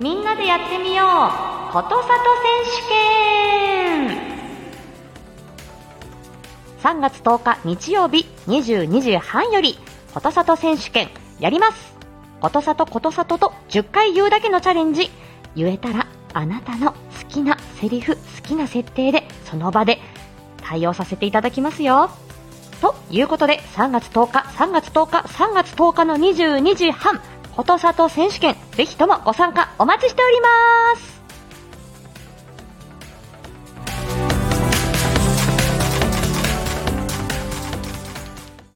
みんなでやってみよう。ことさと選手権。3月10日日曜日22時半よりことさと選手権やります。ことさとことさとと10回言うだけのチャレンジ。言えたらあなたの好きなセリフ好きな設定でその場で対応させていただきますよ。ということで3月10日3月10日3月10日の22時半ことさと選手権ぜひともご参加お待ちしております。